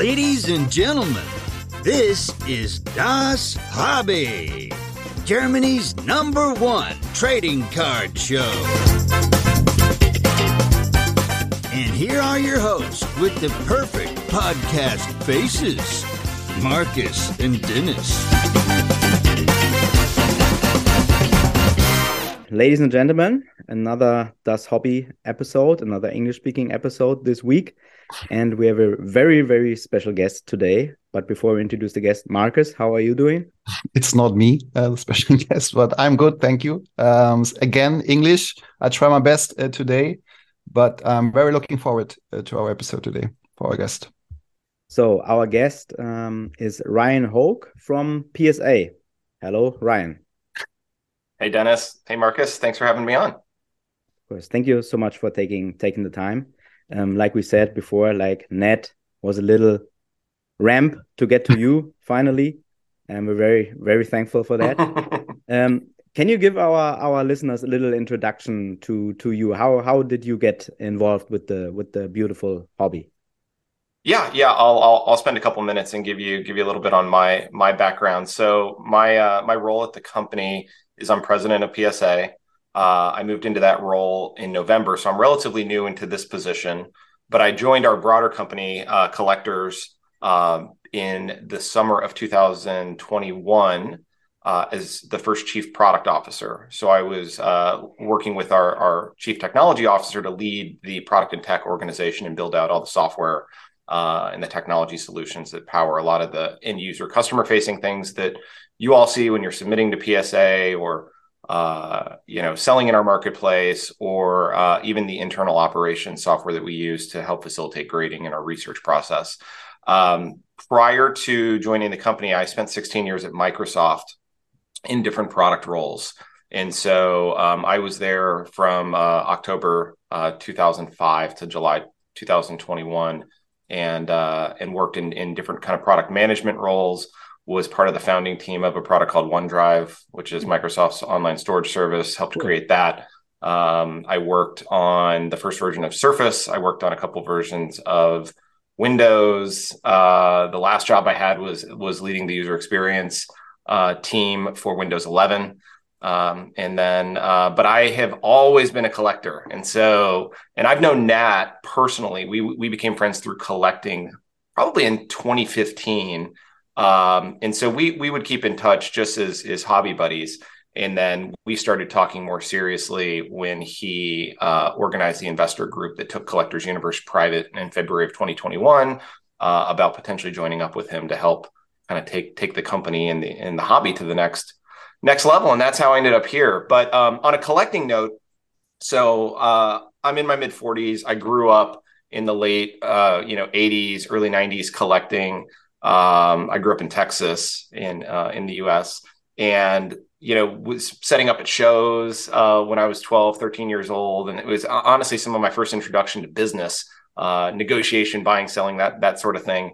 Ladies and gentlemen, this is Das Hobby, Germany's number one trading card show. And here are your hosts with the perfect podcast faces Marcus and Dennis. Ladies and gentlemen, another Das Hobby episode, another English speaking episode this week. And we have a very, very special guest today. But before we introduce the guest, Marcus, how are you doing? It's not me, uh, the special guest, but I'm good. Thank you. Um, again, English. I try my best uh, today, but I'm very looking forward uh, to our episode today for our guest. So, our guest um, is Ryan Hoge from PSA. Hello, Ryan. Hey, Dennis. Hey, Marcus. Thanks for having me on. Of course. Thank you so much for taking taking the time. Um, like we said before, like Net was a little ramp to get to you finally, and we're very very thankful for that. um, can you give our our listeners a little introduction to to you? How how did you get involved with the with the beautiful hobby? Yeah, yeah, I'll, I'll, I'll spend a couple minutes and give you give you a little bit on my my background. So my uh, my role at the company is I'm president of PSA. Uh, I moved into that role in November, so I'm relatively new into this position. But I joined our broader company, uh, Collectors, um, in the summer of 2021 uh, as the first chief product officer. So I was uh, working with our, our chief technology officer to lead the product and tech organization and build out all the software uh, and the technology solutions that power a lot of the end user customer facing things that you all see when you're submitting to PSA or uh, you know selling in our marketplace or uh, even the internal operations software that we use to help facilitate grading in our research process. Um, prior to joining the company, I spent 16 years at Microsoft in different product roles. And so um, I was there from uh, October uh, 2005 to July 2021 and uh, and worked in in different kind of product management roles. Was part of the founding team of a product called OneDrive, which is Microsoft's online storage service. Helped create that. Um, I worked on the first version of Surface. I worked on a couple versions of Windows. Uh, the last job I had was was leading the user experience uh, team for Windows 11. Um, and then, uh, but I have always been a collector, and so, and I've known Nat personally. We we became friends through collecting, probably in 2015. Um, and so we we would keep in touch just as as hobby buddies. And then we started talking more seriously when he uh, organized the investor group that took Collectors Universe private in February of 2021 uh, about potentially joining up with him to help kind of take take the company and the and the hobby to the next next level. And that's how I ended up here. But um, on a collecting note, so uh, I'm in my mid 40s. I grew up in the late, uh, you know, 80s, early 90s collecting. Um, I grew up in Texas in uh, in the U.S. and you know was setting up at shows uh, when I was 12, 13 years old, and it was honestly some of my first introduction to business, uh, negotiation, buying, selling, that that sort of thing.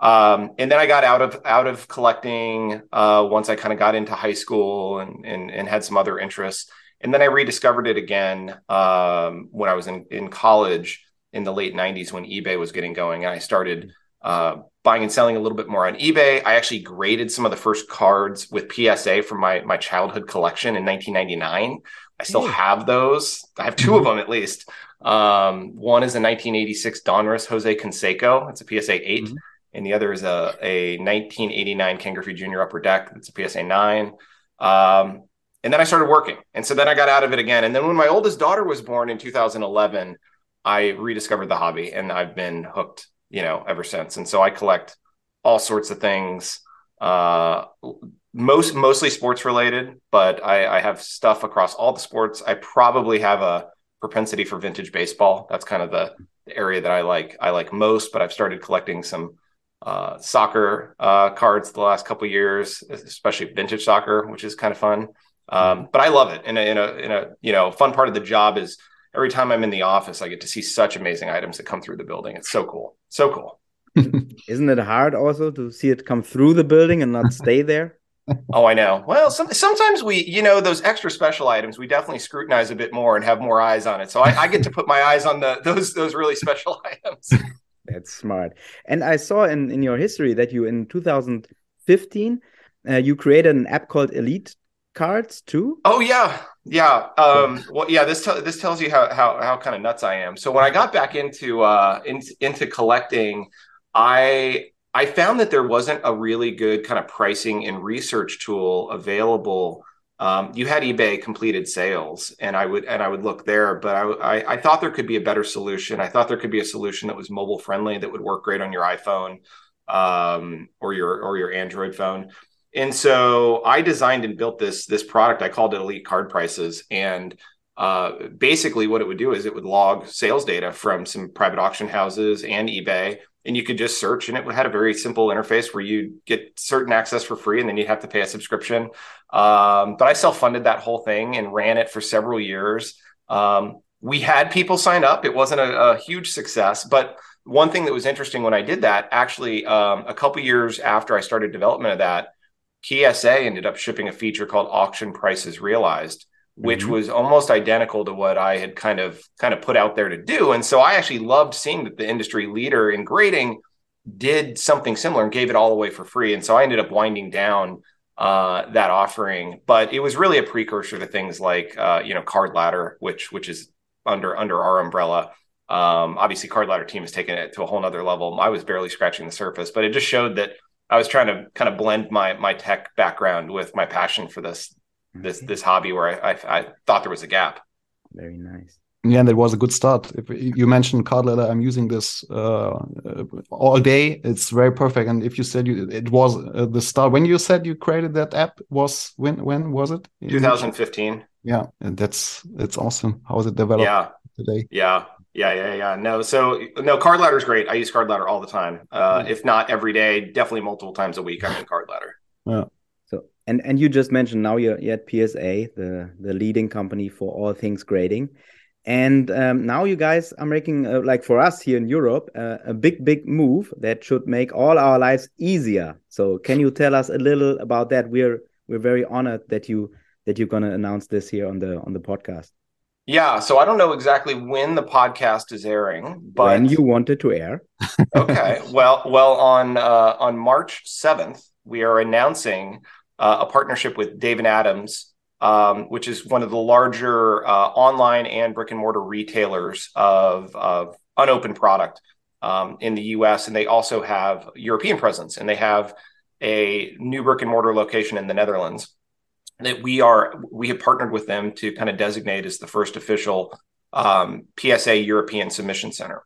Um, and then I got out of out of collecting uh, once I kind of got into high school and, and, and had some other interests. And then I rediscovered it again um, when I was in in college in the late '90s when eBay was getting going, and I started uh, buying and selling a little bit more on eBay. I actually graded some of the first cards with PSA from my my childhood collection in 1999. I still hey. have those. I have 2 mm-hmm. of them at least. Um, one is a 1986 Donruss Jose Canseco. It's a PSA 8. Mm-hmm and the other is a, a 1989 Ken Griffey Jr. Upper Deck. It's a PSA 9. Um, and then I started working. And so then I got out of it again. And then when my oldest daughter was born in 2011, I rediscovered the hobby and I've been hooked, you know, ever since. And so I collect all sorts of things, uh, most mostly sports related, but I, I have stuff across all the sports. I probably have a propensity for vintage baseball. That's kind of the, area that I like. I like most, but I've started collecting some uh, soccer uh, cards the last couple years, especially vintage soccer, which is kind of fun. Um, mm-hmm. but I love it. In a, in a, in a, you know, fun part of the job is every time I'm in the office, I get to see such amazing items that come through the building. It's so cool. So cool. Isn't it hard also to see it come through the building and not stay there? oh, I know. Well, some, sometimes we, you know, those extra special items, we definitely scrutinize a bit more and have more eyes on it. So I, I get to put my eyes on the those those really special items. That's smart. And I saw in, in your history that you in 2015 uh, you created an app called Elite Cards too. Oh yeah, yeah. Um, well, yeah. This this tells you how how how kind of nuts I am. So when I got back into uh in, into collecting, I I found that there wasn't a really good kind of pricing and research tool available. Um, you had eBay completed sales, and I would and I would look there, but I, I, I thought there could be a better solution. I thought there could be a solution that was mobile friendly that would work great on your iPhone um, or your or your Android phone. And so I designed and built this this product. I called it Elite Card Prices, and uh, basically what it would do is it would log sales data from some private auction houses and eBay, and you could just search, and it had a very simple interface where you get certain access for free, and then you'd have to pay a subscription. Um, but I self funded that whole thing and ran it for several years. Um, we had people sign up. It wasn't a, a, huge success, but one thing that was interesting when I did that, actually, um, a couple years after I started development of that PSA ended up shipping a feature called auction prices realized, which mm-hmm. was almost identical to what I had kind of kind of put out there to do. And so I actually loved seeing that the industry leader in grading did something similar and gave it all away for free. And so I ended up winding down uh, that offering, but it was really a precursor to things like uh, you know Card Ladder, which which is under under our umbrella. Um, obviously, Card Ladder team has taken it to a whole nother level. I was barely scratching the surface, but it just showed that I was trying to kind of blend my my tech background with my passion for this this okay. this hobby where I, I, I thought there was a gap. Very nice. Yeah, that was a good start. If you mentioned card ladder, I'm using this uh, all day. It's very perfect. And if you said you, it was uh, the start when you said you created that app was when when was it? 2015. Yeah, and that's that's awesome. How is it developed yeah. today? Yeah, yeah, yeah, yeah. No, so no, Card Ladder is great. I use Card Ladder all the time. Uh, if not every day, definitely multiple times a week. I'm in Card Ladder. Yeah. So and and you just mentioned now you're, you're at PSA, the the leading company for all things grading, and um, now you guys are making uh, like for us here in Europe uh, a big big move that should make all our lives easier. So can you tell us a little about that? We're we're very honored that you that you're going to announce this here on the on the podcast. Yeah, so I don't know exactly when the podcast is airing, but when you want it to air. okay, well, well, on uh, on March seventh, we are announcing uh, a partnership with Dave and Adams, um, which is one of the larger uh, online and brick and mortar retailers of of unopened product um, in the U.S. and they also have European presence, and they have a new brick and mortar location in the Netherlands that we are we have partnered with them to kind of designate as the first official um, PSA European Submission Center.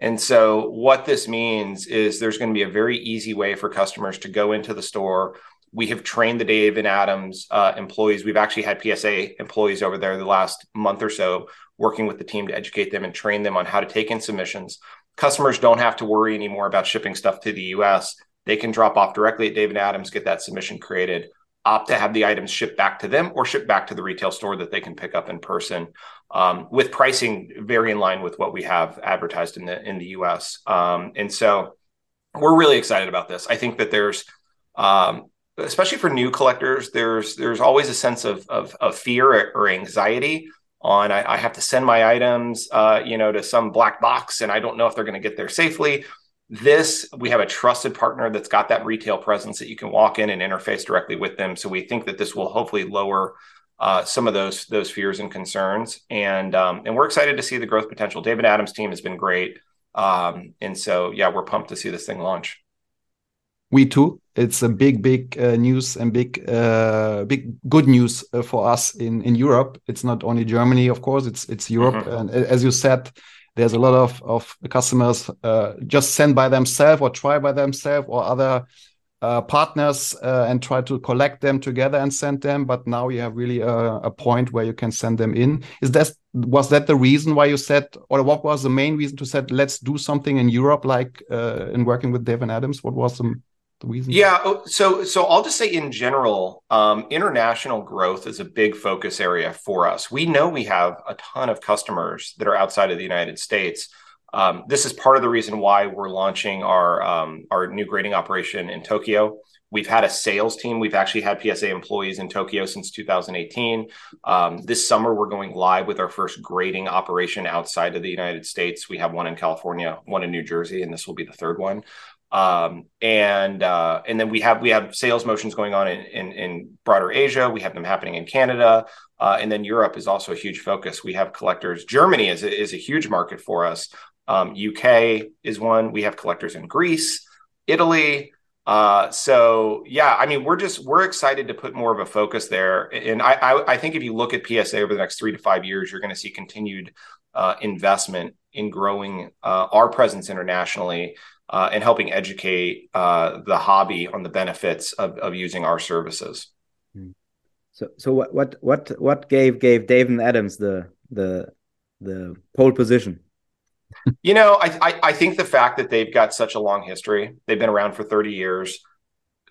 And so what this means is there's going to be a very easy way for customers to go into the store. We have trained the Dave and Adams uh, employees. We've actually had PSA employees over there the last month or so working with the team to educate them and train them on how to take in submissions. Customers don't have to worry anymore about shipping stuff to the US. They can drop off directly at Dave and Adams, get that submission created opt to have the items shipped back to them or shipped back to the retail store that they can pick up in person um, with pricing very in line with what we have advertised in the in the us um, and so we're really excited about this. I think that there's um, especially for new collectors there's there's always a sense of of, of fear or anxiety on I, I, have to send my items uh, you know to some black box and i don't know if they're going to get there safely this, we have a trusted partner that's got that retail presence that you can walk in and interface directly with them. So we think that this will hopefully lower uh, some of those those fears and concerns, and um, and we're excited to see the growth potential. Dave and Adams' team has been great, um, and so yeah, we're pumped to see this thing launch. We too. It's a big, big uh, news and big, uh, big good news uh, for us in in Europe. It's not only Germany, of course. It's it's Europe, mm -hmm. and as you said, there's a lot of, of customers uh, just send by themselves or try by themselves or other uh, partners uh, and try to collect them together and send them. But now you have really a, a, point where you can send them in. Is that was that the reason why you said, or what was the main reason to said, let's do something in Europe, like uh, in working with and Adams? What was the the reason? Yeah, oh, so so I'll just say in general, um, international growth is a big focus area for us. We know we have a ton of customers that are outside of the United States. Um, this is part of the reason why we're launching our um, our new grading operation in Tokyo. We've had a sales team. We've actually had PSA employees in Tokyo since 2018. Um, this summer, we're going live with our first grading operation outside of the United States. We have one in California, one in New Jersey, and this will be the third one. Um, and uh, and then we have we have sales motions going on in, in, in broader Asia. We have them happening in Canada, uh, and then Europe is also a huge focus. We have collectors. Germany is a, is a huge market for us. Um, UK is one. We have collectors in Greece, Italy. Uh, so yeah, I mean, we're just we're excited to put more of a focus there, and I I, I think if you look at PSA over the next three to five years, you're going to see continued uh, investment in growing uh, our presence internationally uh, and helping educate uh, the hobby on the benefits of, of using our services. Hmm. So so what what what what gave gave Dave and Adams the the the pole position? you know, I, I, I think the fact that they've got such a long history, they've been around for 30 years,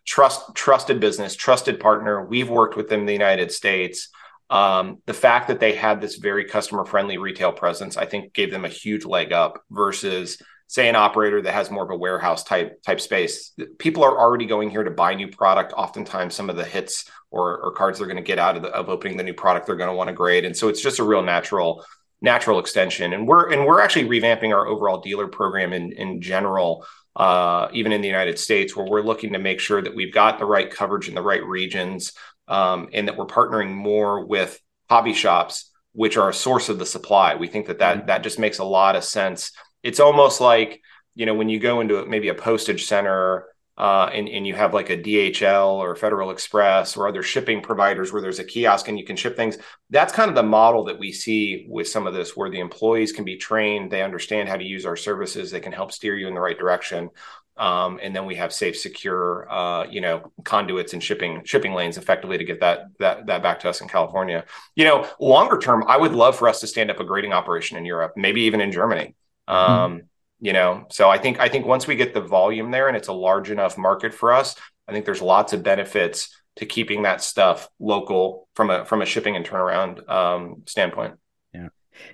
trust trusted business, trusted partner. We've worked with them in the United States. Um, the fact that they had this very customer friendly retail presence, I think, gave them a huge leg up versus say an operator that has more of a warehouse type type space. People are already going here to buy new product. Oftentimes, some of the hits or, or cards they're going to get out of, the, of opening the new product, they're going to want to grade, and so it's just a real natural natural extension. And we're and we're actually revamping our overall dealer program in in general, uh, even in the United States, where we're looking to make sure that we've got the right coverage in the right regions, um, and that we're partnering more with hobby shops, which are a source of the supply. We think that that mm-hmm. that just makes a lot of sense. It's almost like you know when you go into maybe a postage center uh, and, and you have like a DHL or Federal Express or other shipping providers where there's a kiosk and you can ship things. That's kind of the model that we see with some of this, where the employees can be trained, they understand how to use our services, they can help steer you in the right direction. Um, and then we have safe, secure, uh, you know, conduits and shipping shipping lanes effectively to get that that that back to us in California. You know, longer term, I would love for us to stand up a grading operation in Europe, maybe even in Germany. Mm-hmm. Um, mm-hmm you know so i think i think once we get the volume there and it's a large enough market for us i think there's lots of benefits to keeping that stuff local from a from a shipping and turnaround um, standpoint yeah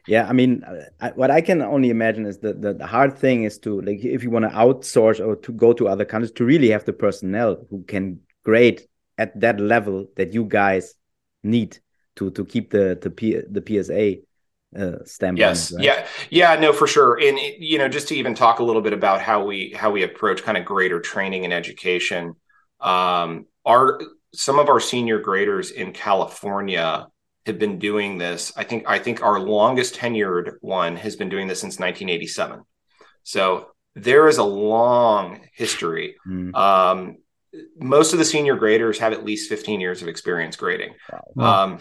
yeah i mean I, what i can only imagine is that the, the hard thing is to like if you want to outsource or to go to other countries to really have the personnel who can grade at that level that you guys need to to keep the the, P, the psa uh, standpoint. Yes, right? yeah, yeah, no, for sure. And you know, just to even talk a little bit about how we how we approach kind of grader training and education. Um, our some of our senior graders in California have been doing this. I think I think our longest tenured one has been doing this since 1987. So there is a long history. Mm. Um, most of the senior graders have at least 15 years of experience grading. Wow. Um,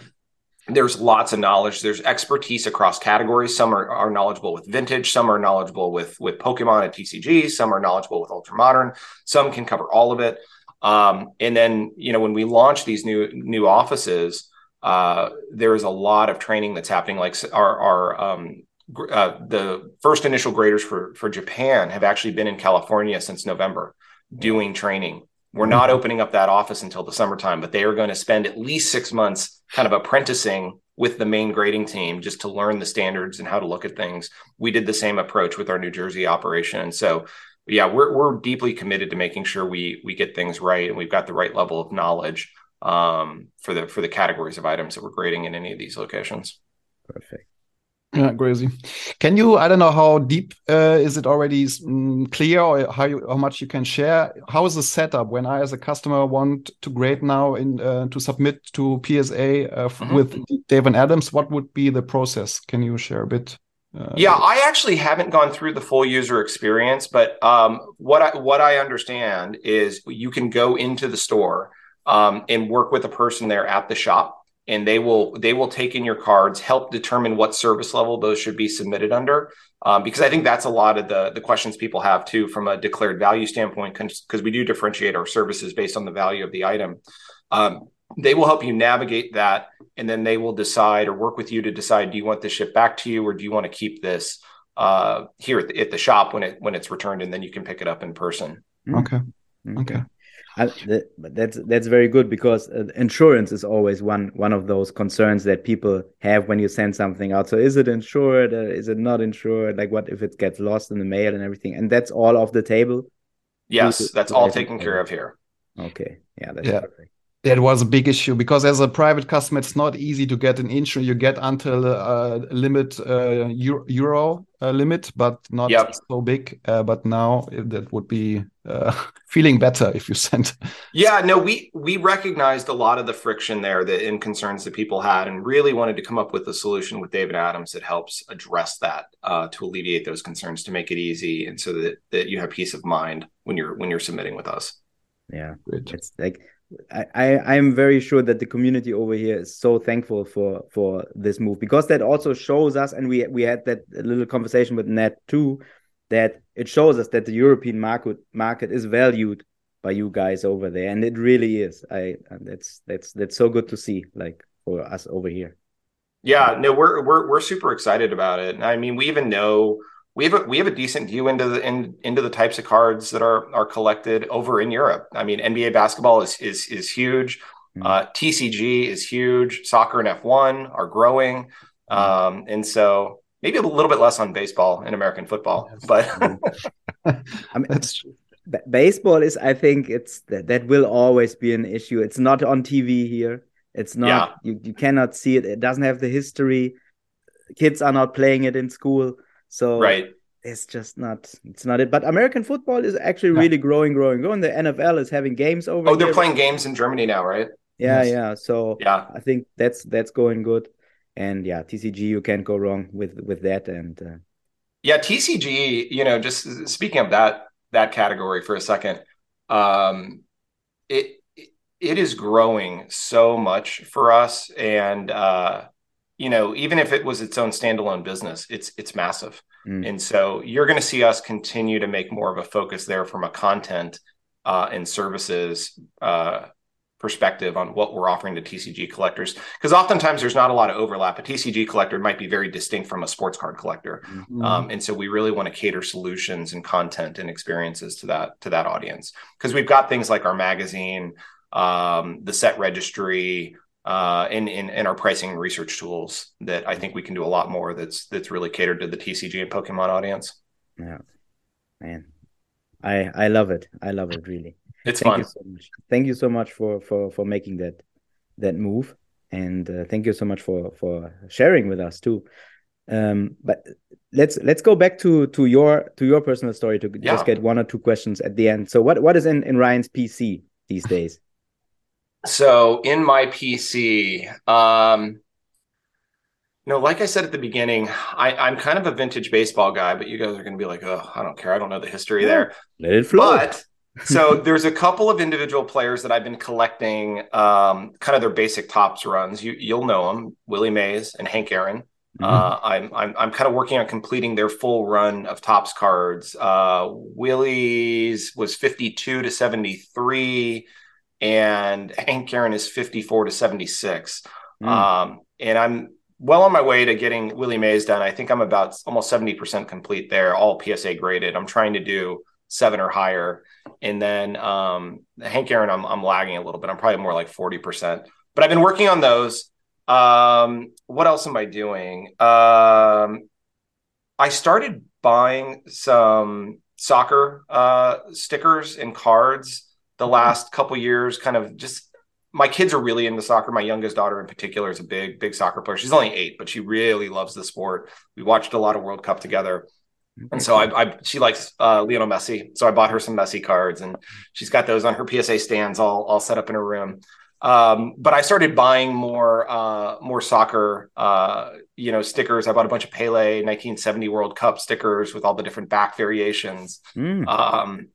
there's lots of knowledge. There's expertise across categories. Some are, are knowledgeable with vintage some are knowledgeable with with pokemon and tcg some are knowledgeable with ultra modern some can cover all of it. Um, and then you know when we launch these new new offices uh, there is a lot of training that's happening. Like our our um, uh, the first initial graders for for japan have actually been in california since november doing training we're not opening up that office until the summertime, but they are going to spend at least six months kind of apprenticing with the main grading team just to learn the standards and how to look at things. We did the same approach with our New Jersey operation. And so, yeah, we're, we're deeply committed to making sure we, we get things right and we've got the right level of knowledge um, for the, for the categories of items that we're grading in any of these locations. Perfect. Yeah, crazy. Can you? I don't know how deep uh, is it already mm, clear, or how you, how much you can share. How is the setup when I, as a customer, want to grade now in uh, to submit to PSA uh, mm -hmm. with Dave and Adams? What would be the process? Can you share a bit? Uh, yeah, I actually haven't gone through the full user experience, but um, what I what I understand is you can go into the store um, and work with a person there at the shop and they will they will take in your cards help determine what service level those should be submitted under. Um, because i think that's a lot of the the questions people have too from a declared value standpoint because we do differentiate our services based on the value of the item. Um, they will help you navigate that and then they will decide or work with you to decide do you want this shipped back to you or do you want to keep this uh, here at the, at the shop when it when it's returned and then you can pick it up in person. Okay. Okay I, that, that's that's very good because uh, insurance is always one one of those concerns that people have when you send something out. So is it insured? Uh, is it not insured? Like what if it gets lost in the mail and everything? And that's all off the table. Yes, that's all taken care of here. Okay, yeah, that's yeah. perfect it was a big issue because as a private customer, it's not easy to get an insurance. You get until a limit uh, euro uh, limit, but not yep. so big. Uh, but now that would be uh, feeling better if you sent. Yeah, no, we we recognized a lot of the friction there the in concerns that people had, and really wanted to come up with a solution with Dave and Adams that helps address that uh, to alleviate those concerns, to make it easy, and so that that you have peace of mind when you're when you're submitting with us. Yeah, Great. it's like I, I am very sure that the community over here is so thankful for for this move because that also shows us and we we had that little conversation with Ned too that it shows us that the European market market is valued by you guys over there and it really is. I that's that's that's so good to see like for us over here. Yeah no we're we're we're super excited about it. I mean we even know we have a we have a decent view into the in, into the types of cards that are are collected over in Europe. I mean, NBA basketball is is is huge. Mm-hmm. Uh, TCG is huge. Soccer and F1 are growing, mm-hmm. um, and so maybe a little bit less on baseball and American football, but I mean, baseball is. I think it's that that will always be an issue. It's not on TV here. It's not. Yeah. You you cannot see it. It doesn't have the history. Kids are not playing it in school so right. it's just not it's not it. But American football is actually yeah. really growing, growing, growing. The NFL is having games over. Oh, they're here. playing games in Germany now, right? Yeah, yes. yeah. So yeah, I think that's that's going good. And yeah, TCG you can't go wrong with with that. And uh, yeah, TCG. You know, just speaking of that that category for a second, um, it it is growing so much for us, and uh, you know, even if it was its own standalone business, it's it's massive. Mm. And so you're going to see us continue to make more of a focus there from a content uh, and services uh, perspective on what we're offering to TCG collectors. Because oftentimes there's not a lot of overlap. A TCG collector might be very distinct from a sports card collector, mm-hmm. um, and so we really want to cater solutions and content and experiences to that to that audience. Because we've got things like our magazine, um, the set registry uh, in, in in our pricing and research tools that I think we can do a lot more. That's that's really catered to the TCG and Pokemon audience. Yeah, man, I I love it. I love it really. It's thank fun. You so much. Thank you so much for for for making that that move, and uh, thank you so much for for sharing with us too. Um, but let's let's go back to to your to your personal story to yeah. just get one or two questions at the end. So what what is in in Ryan's PC these days? So in my PC, um, you know, like I said at the beginning, I, am kind of a vintage baseball guy, but you guys are going to be like, oh, I don't care. I don't know the history yeah, there. Let it flow. But so there's a couple of individual players that I've been collecting, um, kind of their basic Topps runs. You, you'll know them, Willie Mays and Hank Aaron. Mm-hmm. Uh, I'm, I'm I'm kind of working on completing their full run of Topps cards. Uh, Willie's was 52 to 73 and Hank Aaron is 54 to 76. Mm. Um, and I'm well on my way to getting Willie Mays done. I think I'm about almost 70% complete there, all PSA graded. I'm trying to do seven or higher. And then um, Hank Aaron, I'm, I'm lagging a little bit. I'm probably more like 40%. But I've been working on those. Um, what else am I doing? Um, I started buying some soccer uh, stickers and cards the last couple years kind of just my kids are really into soccer. My youngest daughter in particular is a big, big soccer player. She's only eight, but she really loves the sport. We watched a lot of World Cup together. And so I, I she likes uh, Lionel Messi. So I bought her some Messi cards and she's got those on her PSA stands all, all set up in her room. Um, but I started buying more, uh, more soccer, uh, you know, stickers. I bought a bunch of Pele 1970 World Cup stickers with all the different back variations. Mm. Um,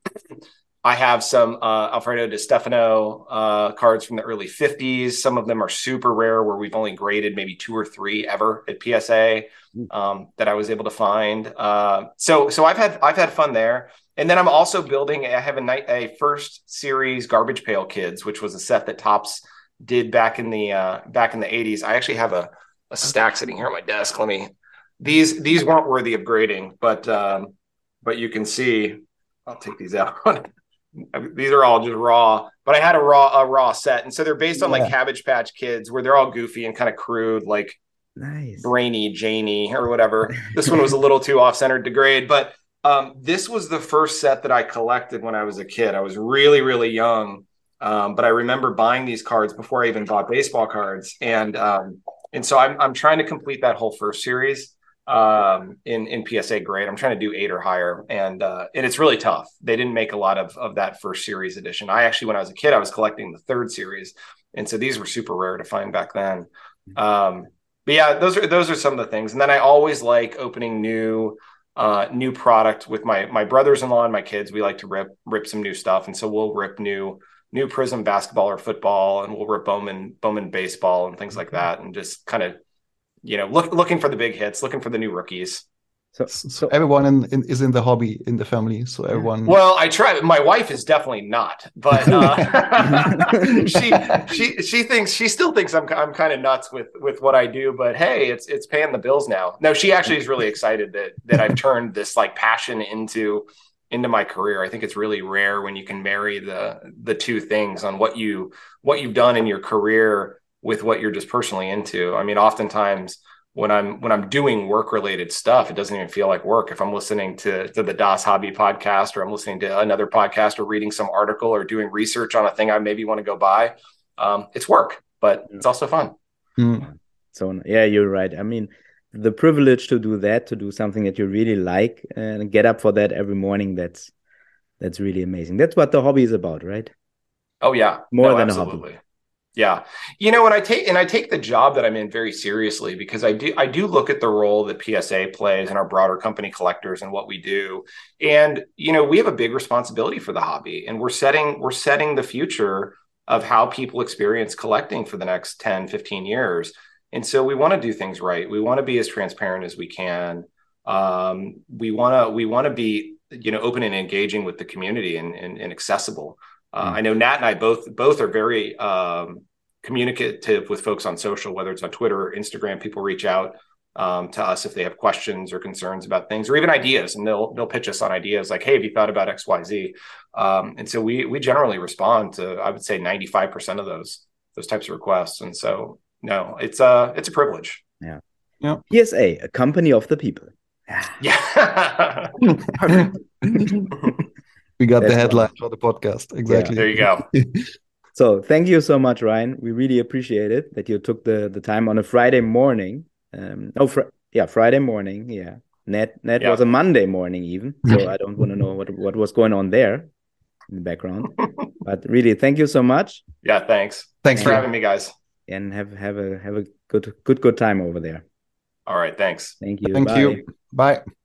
I have some uh, Alfredo Di Stéfano uh, cards from the early 50s. Some of them are super rare, where we've only graded maybe two or three ever at PSA hmm. um, that I was able to find. Uh, so, so I've had I've had fun there. And then I'm also building. I have a night a first series Garbage Pail Kids, which was a set that Topps did back in the uh, back in the 80s. I actually have a, a stack sitting here on my desk. Let me. These these weren't worthy of grading, but um, but you can see. I'll take these out. these are all just raw, but I had a raw a raw set, and so they're based on Yeah. like Cabbage Patch Kids, where they're all goofy and kind of crude, like Nice. brainy Janie or whatever. This one was a little too off centered to grade, but um, this was the first set that I collected when I was a kid. I was really, really young, um, but I remember buying these cards before I even bought baseball cards, and um, and so I'm I'm trying to complete that whole first series um, in in PSA grade. I'm trying to do eight or higher, and uh, and it's really tough. They didn't make a lot of of that first series edition. I actually, when I was a kid, I was collecting the third series, and so these were super rare to find back then. Um, but yeah, those are those are some of the things. And then I always like opening new uh new product with my my brothers-in-law and my kids. We like to rip rip some new stuff. And so we'll rip new new Prizm basketball or football and we'll rip Bowman Bowman baseball and things like that and just kind of you know look looking for the big hits, looking for the new rookies. So, So so everyone in, in, is in the hobby in the family. So everyone. Well, I try. My wife is definitely not, but uh, she she she thinks she still thinks I'm I'm kind of nuts with with what I do. But hey, it's it's paying the bills now. No, she actually is really excited that that I've turned this like passion into into my career. I think it's really rare when you can marry the the two things on what you what you've done in your career with what you're just personally into. I mean, oftentimes when I'm when I'm doing work related stuff, it doesn't even feel like work. If I'm listening to to the Das Hobby podcast, or I'm listening to another podcast, or reading some article, or doing research on a thing I maybe want to go buy, um, it's work, but it's also fun. Mm. So yeah, you're right. I mean, the privilege to do that, to do something that you really like, and get up for that every morning. That's that's really amazing. That's what the hobby is about, right? Oh yeah, More No, than a hobby. Yeah, you know, and I take and I take the job that I'm in very seriously because I do I do look at the role that PSA plays in our broader company collectors and what we do, and you know, we have a big responsibility for the hobby, and we're setting we're setting the future of how people experience collecting for the next 10, 15 years. And so we want to do things right. We want to be as transparent as we can. Um, we want to we want to be you know open and engaging with the community and, and, and accessible. Uh, Mm. I know Nat and I both both are very um, communicative with folks on social, whether it's on Twitter or Instagram. People reach out um, to us if they have questions or concerns about things, or even ideas, and they'll they'll pitch us on ideas like, "Hey, have you thought about X, Y, Z?" Um, and so we we generally respond to I would say ninety five percent of those those types of requests. And so no, it's a it's a privilege. Yeah. Yeah. PSA, a company of the people. Yeah. we got the That's headline for the podcast. Exactly. there you go. So thank you so much, Ryan. We really appreciate it that you took the the time on a Friday morning. Um, oh, fr yeah, Friday morning. Yeah, net net Yeah. was a Monday morning even. So I don't want to know what what was going on there in the background. but really, thank you so much, Yeah, thanks. Thanks for for having me, guys. and have have a have a good good good time over there. All right, thanks. Thank you. Thank Bye. you. Bye.